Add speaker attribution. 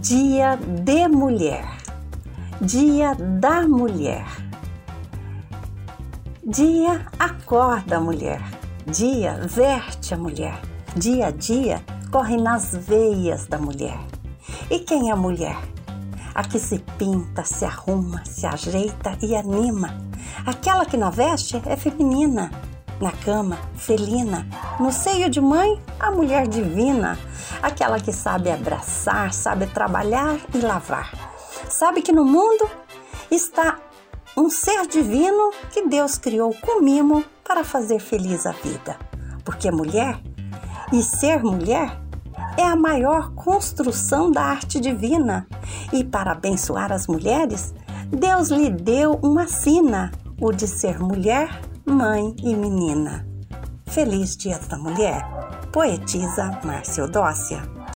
Speaker 1: Dia de Mulher, Dia da Mulher, Dia Acorda a Mulher, Dia Verte a Mulher, Dia a dia corre nas veias da mulher. E quem é a mulher? A que se pinta, se arruma, se ajeita e anima. Aquela que na veste é feminina, na cama, felina, no seio de mãe, a mulher divina, aquela que sabe abraçar, sabe trabalhar e lavar. Sabe que no mundo está um ser divino que Deus criou com mimo para fazer feliz a vida. Porque mulher e ser mulher é a maior construção da arte divina. E para abençoar as mulheres, Deus lhe deu uma sina, o de ser mulher, mãe e menina. Feliz Dia da Mulher, poetisa Márcia Eudócia.